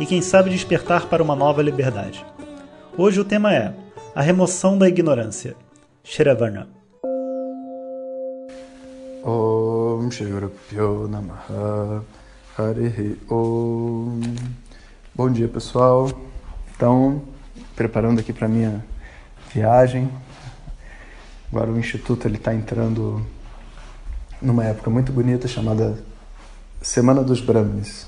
e, quem sabe, despertar para uma nova liberdade. Hoje o tema é a remoção da ignorância. Shiravarna. Om Namaha Harihi Om Bom dia pessoal. Então, preparando aqui para minha viagem. Agora o instituto ele está entrando numa época muito bonita chamada Semana dos Brahmanes,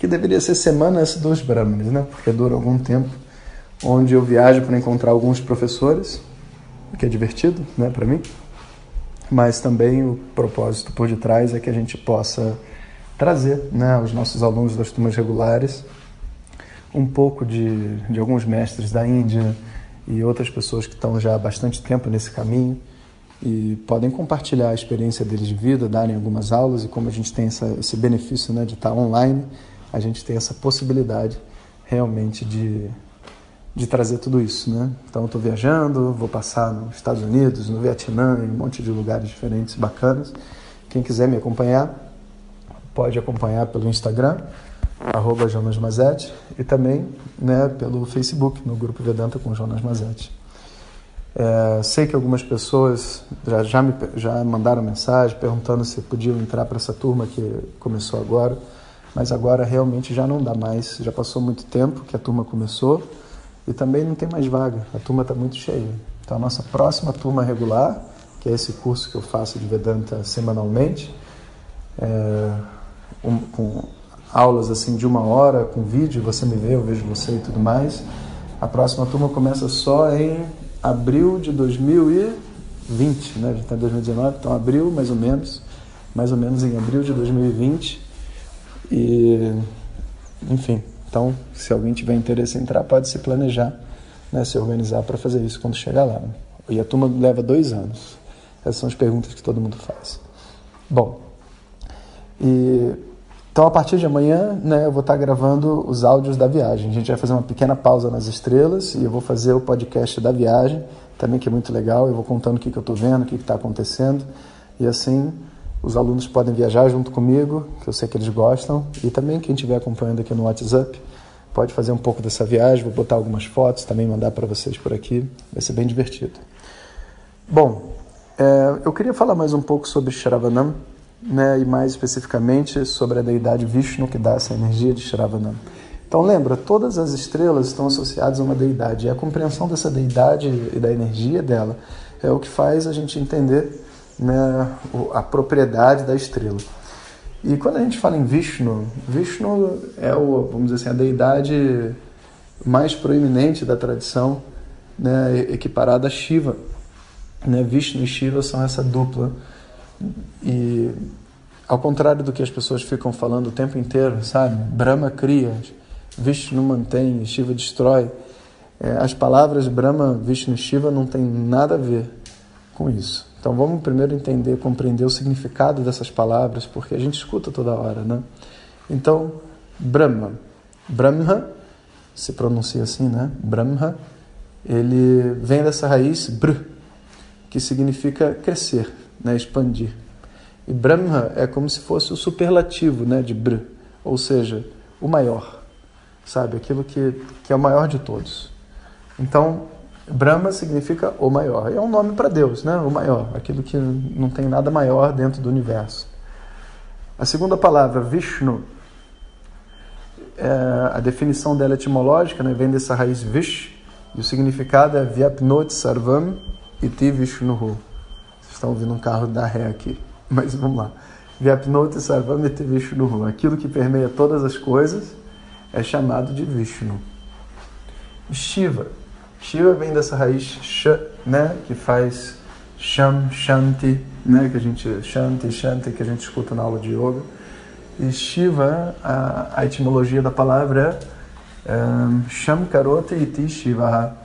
que deveria ser Semana dos Brahmanes, né? Porque dura algum tempo, onde eu viajo para encontrar alguns professores, o que é divertido, né, para mim. Mas também o propósito por detrás é que a gente possa trazer, né, aos nossos alunos das turmas regulares um pouco de, de alguns mestres da Índia e outras pessoas que estão já há bastante tempo nesse caminho e podem compartilhar a experiência deles de vida, darem algumas aulas e como a gente tem essa, esse benefício né, de estar online, a gente tem essa possibilidade realmente de, de trazer tudo isso, né? Então, estou viajando, vou passar nos Estados Unidos, no Vietnã, em um monte de lugares diferentes, bacanas. Quem quiser me acompanhar, pode acompanhar pelo Instagram, arroba Jonas Mazetti, e também né, pelo Facebook, no Grupo Vedanta com Jonas Mazetti. É, sei que algumas pessoas já, já, me, já mandaram mensagem perguntando se podiam entrar para essa turma que começou agora, mas agora realmente já não dá mais, já passou muito tempo que a turma começou e também não tem mais vaga, a turma está muito cheia. Então a nossa próxima turma regular, que é esse curso que eu faço de Vedanta semanalmente, é, um, com aulas assim de uma hora com vídeo, você me vê, eu vejo você e tudo mais. A próxima turma começa só em abril de 2020, né? Já está em 2019, então abril mais ou menos, mais ou menos em abril de 2020. E, enfim, então se alguém tiver interesse em entrar, pode se planejar, né? Se organizar para fazer isso quando chegar lá. E a turma leva dois anos. Essas são as perguntas que todo mundo faz. Bom, e então, a partir de amanhã, né, eu vou estar gravando os áudios da viagem. A gente vai fazer uma pequena pausa nas estrelas e eu vou fazer o podcast da viagem, também que é muito legal. Eu vou contando o que, que eu estou vendo, o que está acontecendo. E assim, os alunos podem viajar junto comigo, que eu sei que eles gostam. E também quem estiver acompanhando aqui no WhatsApp pode fazer um pouco dessa viagem. Vou botar algumas fotos, também mandar para vocês por aqui. Vai ser bem divertido. Bom, é, eu queria falar mais um pouco sobre Shravanam né, e mais especificamente sobre a deidade Vishnu que dá essa energia de Shravanam. Então lembra, todas as estrelas estão associadas a uma deidade e a compreensão dessa deidade e da energia dela é o que faz a gente entender né, a propriedade da estrela. E quando a gente fala em Vishnu, Vishnu é o, vamos dizer assim, a deidade mais proeminente da tradição, né, equiparada a Shiva. Né, Vishnu e Shiva são essa dupla e ao contrário do que as pessoas ficam falando o tempo inteiro, sabe? Brahma cria, Vishnu mantém, Shiva destrói. É, as palavras Brahma, Vishnu e Shiva não tem nada a ver com isso. Então vamos primeiro entender, compreender o significado dessas palavras, porque a gente escuta toda hora, né? Então, Brahma, Brahma se pronuncia assim, né? Brahma, ele vem dessa raiz Br, que significa crescer, né, expandir. E Brahma é como se fosse o superlativo né, de Br, ou seja, o maior, sabe? Aquilo que, que é o maior de todos. Então, Brahma significa o maior. É um nome para Deus, né? o maior, aquilo que não tem nada maior dentro do universo. A segunda palavra, Vishnu, é, a definição dela etimológica né, vem dessa raiz Vish, e o significado é Vyapnot Sarvam Iti Vishnuhu estão ouvindo um carro da ré aqui, mas vamos lá. Vyapnoti Sarvamiti Vishnu. Aquilo que permeia todas as coisas é chamado de Vishnu. Shiva. Shiva vem dessa raiz sh, né, que faz sham, shanti, né, que a gente shanti, shanti que a gente escuta na aula de yoga. E Shiva, a, a etimologia da palavra é Um, Sham Karote Iti Shivaha.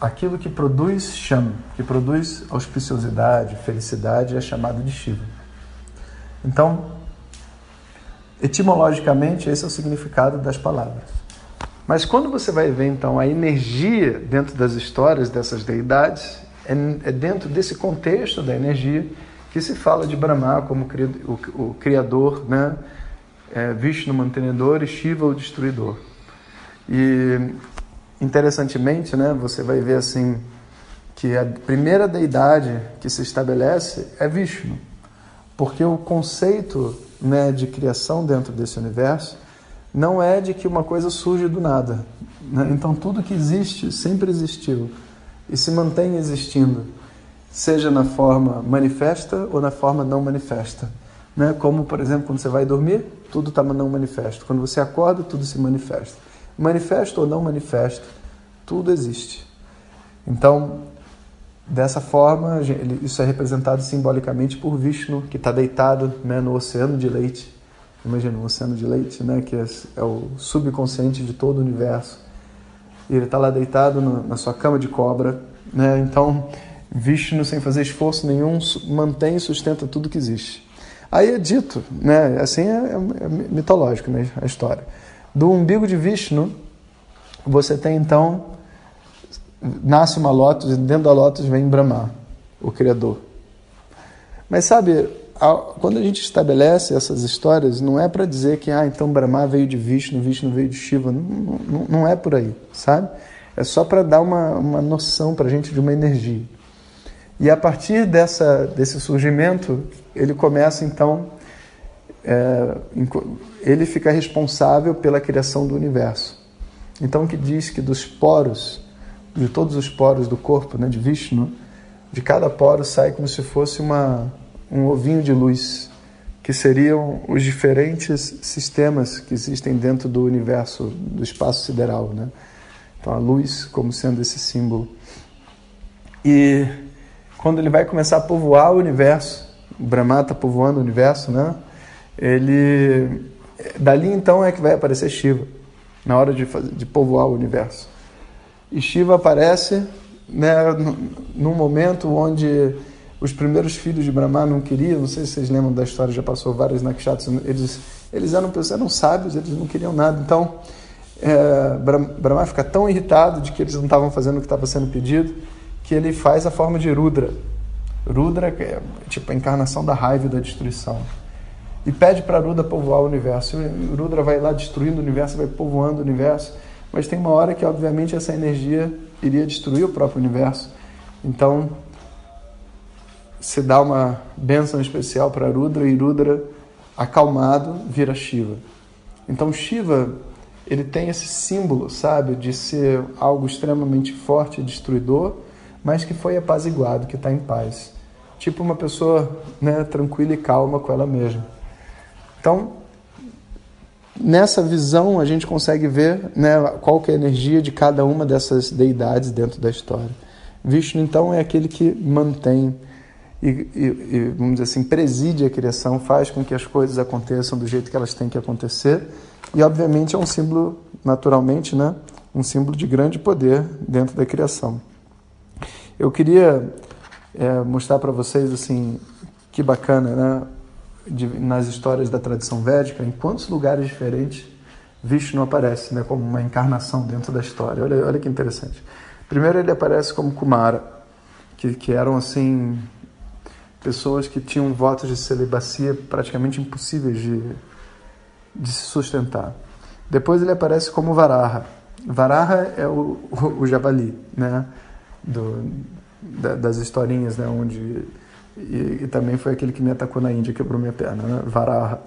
Aquilo que produz Sham, que produz auspiciosidade, felicidade, é chamado de Shiva. Então, etimologicamente, esse é o significado das palavras. Mas quando você vai ver então a energia dentro das histórias dessas deidades, é, é dentro desse contexto da energia que se fala de Brahma como o, criador, né? É, Vishnu mantenedor e Shiva o destruidor. E interessantemente, né, você vai ver assim que a primeira deidade que se estabelece é Vishnu, porque o conceito né, de criação dentro desse universo não é de que uma coisa surge do nada. Né? Então tudo que existe sempre existiu e se mantém existindo, seja na forma manifesta ou na forma não manifesta. Né? Como, por exemplo, quando você vai dormir, tudo está não manifesto. Quando você acorda, tudo se manifesta. Manifesto ou não manifesto, tudo existe. Então, dessa forma, isso é representado simbolicamente por Vishnu, que está deitado né, no oceano de leite. Imagina, um oceano de leite, né, que é, é o subconsciente de todo o universo. E ele está lá deitado no, na sua cama de cobra. Né? Então, Vishnu, sem fazer esforço nenhum, mantém e sustenta tudo que existe. Aí é dito, né, assim é, é, é mitológico né, a história. Do umbigo de Vishnu, você tem então, nasce uma lótus e dentro da lótus vem Brahma, o Criador. Mas sabe, quando a gente estabelece essas histórias, não é para dizer que, ah, então Brahma veio de Vishnu, Vishnu veio de Shiva. Não, não, não é por aí, sabe? É só para dar uma, uma noção para a gente de uma energia. E a partir dessa, desse surgimento, ele começa então, é, ele fica responsável pela criação do universo. Então, que diz que dos poros, de todos os poros do corpo, né, de Vishnu, de cada poro sai como se fosse uma, um ovinho de luz, que seriam os diferentes sistemas que existem dentro do universo, do espaço sideral. Né? Então, a luz como sendo esse símbolo. E quando ele vai começar a povoar o universo, o Brahma está povoando o universo, né? Ele, dali então é que vai aparecer Shiva, na hora de, fazer, de povoar o universo. E Shiva aparece né, num momento onde os primeiros filhos de Brahma não queriam, não sei se vocês lembram da história, já passou vários nakshats, eles, eles eram, eram sábios, eles não queriam nada. Então, é, Brahma fica tão irritado de que eles não estavam fazendo o que estava sendo pedido, que ele faz a forma de Rudra. Rudra é tipo a encarnação da raiva e da destruição. E pede para Rudra povoar o universo. E Rudra vai lá destruindo o universo, vai povoando o universo. Mas tem uma hora que, obviamente, essa energia iria destruir o próprio universo. Então, se dá uma bênção especial para Rudra e Rudra, acalmado, vira Shiva. Então, Shiva ele tem esse símbolo, sabe, de ser algo extremamente forte destruidor, mas que foi apaziguado, que está em paz. Tipo uma pessoa né, tranquila e calma com ela mesma. Então, nessa visão, a gente consegue ver né, qual que é a energia de cada uma dessas deidades dentro da história. Vishnu, então, é aquele que mantém e, e, e, vamos dizer assim, preside a criação, faz com que as coisas aconteçam do jeito que elas têm que acontecer. E, obviamente, é um símbolo, naturalmente, né, um símbolo de grande poder dentro da criação. Eu queria é, mostrar para vocês assim que bacana, né? De, nas histórias da tradição védica, em quantos lugares diferentes Vishnu aparece, né? Como uma encarnação dentro da história. Olha, olha que interessante. Primeiro ele aparece como Kumara, que, que eram assim pessoas que tinham votos de celibacia praticamente impossíveis de, de se sustentar. Depois ele aparece como Varaha. Varaha é o, o, o javali, né? do, da, das historinhas, né? Onde e, e, também foi aquele que me atacou na Índia, quebrou minha perna, né? Varaha.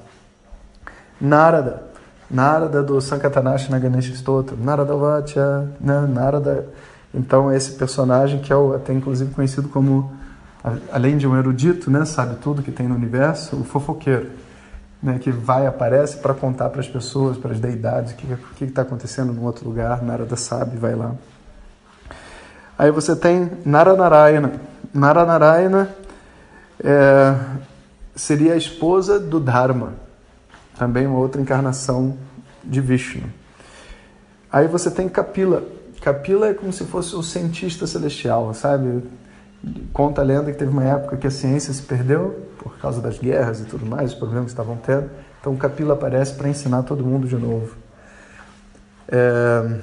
Narada. Narada do Sankatanashana Ganesha Stotra. Narada Vacha? Narada. Então, esse personagem que é o, até inclusive conhecido como, além de um erudito, né? Sabe tudo que tem no universo, o fofoqueiro. Né, que vai aparece para contar para as pessoas, para as deidades, o que está acontecendo em outro lugar. Narada sabe, vai lá. Aí você tem Naranarayana. Naranarayana é, seria a esposa do Dharma, também uma outra encarnação de Vishnu. Aí você tem Kapila. Kapila é como se fosse o cientista celestial, sabe? Conta a lenda que teve uma época que a ciência se perdeu por causa das guerras e tudo mais, os problemas que estavam tendo. Então Kapila aparece para ensinar todo mundo de novo. É...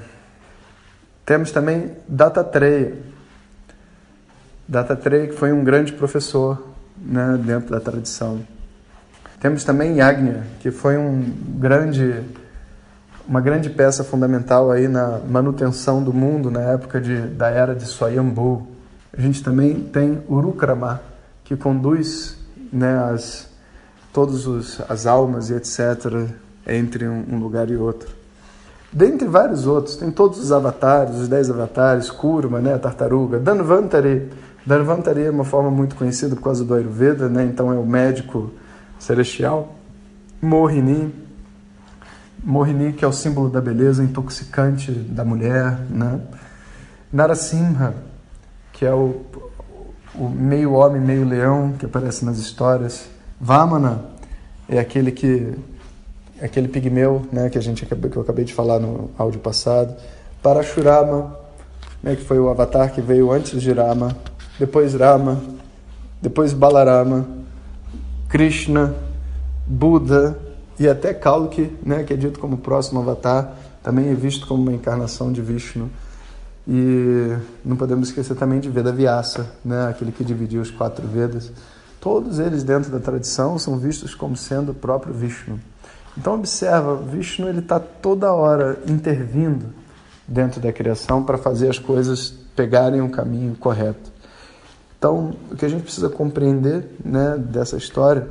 Temos também Dattatreya. Dattatreya que foi um grande professor né, dentro da tradição. Temos também Yagna, que foi um grande, uma grande peça fundamental aí na manutenção do mundo na época de, da era de Swayambhu. A gente também tem Urukrama, que conduz né, as, todas as almas e etc. entre um, um lugar e outro. Dentre vários outros, tem todos os avatares, os dez avatares, Kurma, né, a tartaruga, Dhanvantari. Dhanvantari é uma forma muito conhecida por causa do Ayurveda, né, então é o médico celestial. Mohini, Mohini que é o símbolo da beleza intoxicante da mulher, né? Narasimha, que é o, o meio homem, meio leão que aparece nas histórias. Vamana é aquele que é aquele pigmeu, né, que a gente que eu acabei de falar no áudio passado. Parashurama, né, que foi o avatar que veio antes de Rama, depois Rama, depois Balarama, Krishna, Buda e até Kalki, né, que é dito como próximo avatar, também é visto como uma encarnação de Vishnu. E não podemos esquecer também de Veda Vyasa, né, aquele que dividiu os quatro Vedas. Todos eles dentro da tradição são vistos como sendo o próprio Vishnu. Então observa, Vishnu está toda hora intervindo dentro da criação para fazer as coisas pegarem um caminho correto. Então o que a gente precisa compreender, né, dessa história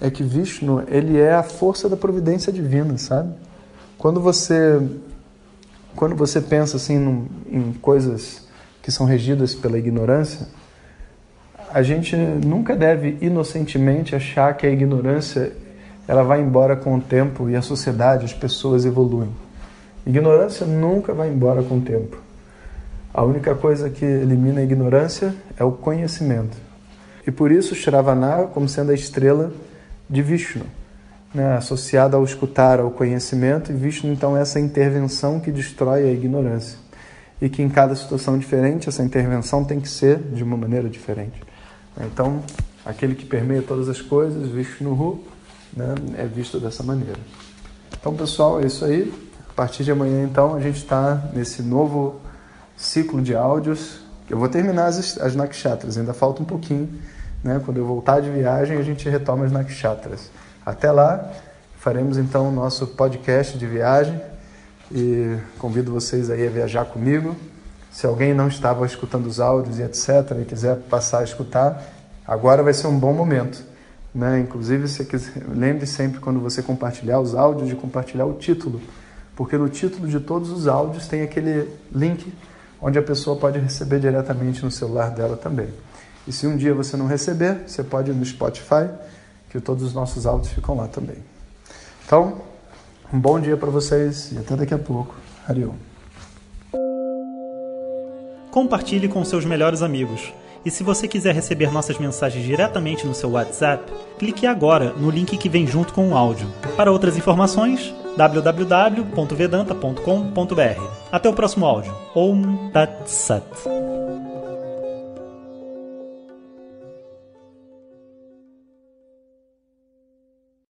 é que Vishnu ele é a força da providência divina, sabe? Quando você quando você pensa assim num, em coisas que são regidas pela ignorância, a gente nunca deve inocentemente achar que a ignorância ela vai embora com o tempo e a sociedade, as pessoas evoluem. Ignorância nunca vai embora com o tempo. A única coisa que elimina a ignorância é o conhecimento. E por isso Shravana, como sendo a estrela de Vishnu, né, associada ao escutar, ao conhecimento, e Vishnu então essa intervenção que destrói a ignorância. E que em cada situação diferente essa intervenção tem que ser de uma maneira diferente. Então, aquele que permeia todas as coisas, Vishnu, né, é visto dessa maneira. Então, pessoal, é isso aí. A partir de amanhã, então, a gente está nesse novo ciclo de áudios. Eu vou terminar as, as nakshatras, ainda falta um pouquinho. Né? Quando eu voltar de viagem, a gente retoma as nakshatras. Até lá, faremos então o nosso podcast de viagem e convido vocês aí a viajar comigo. Se alguém não estava escutando os áudios e etc. e quiser passar a escutar, agora vai ser um bom momento né? Inclusive, se quiser, lembre sempre quando você compartilhar os áudios de compartilhar o título, porque no título de todos os áudios tem aquele link onde a pessoa pode receber diretamente no celular dela também. E se um dia você não receber, você pode ir no Spotify, que todos os nossos áudios ficam lá também. Então, um bom dia para vocês e até daqui a pouco. Ariel. Compartilhe com seus melhores amigos. E se você quiser receber nossas mensagens diretamente no seu WhatsApp, clique agora no link que vem junto com o áudio. Para outras informações, www.vedanta.com.br. Até o próximo áudio. Om Tat Sat.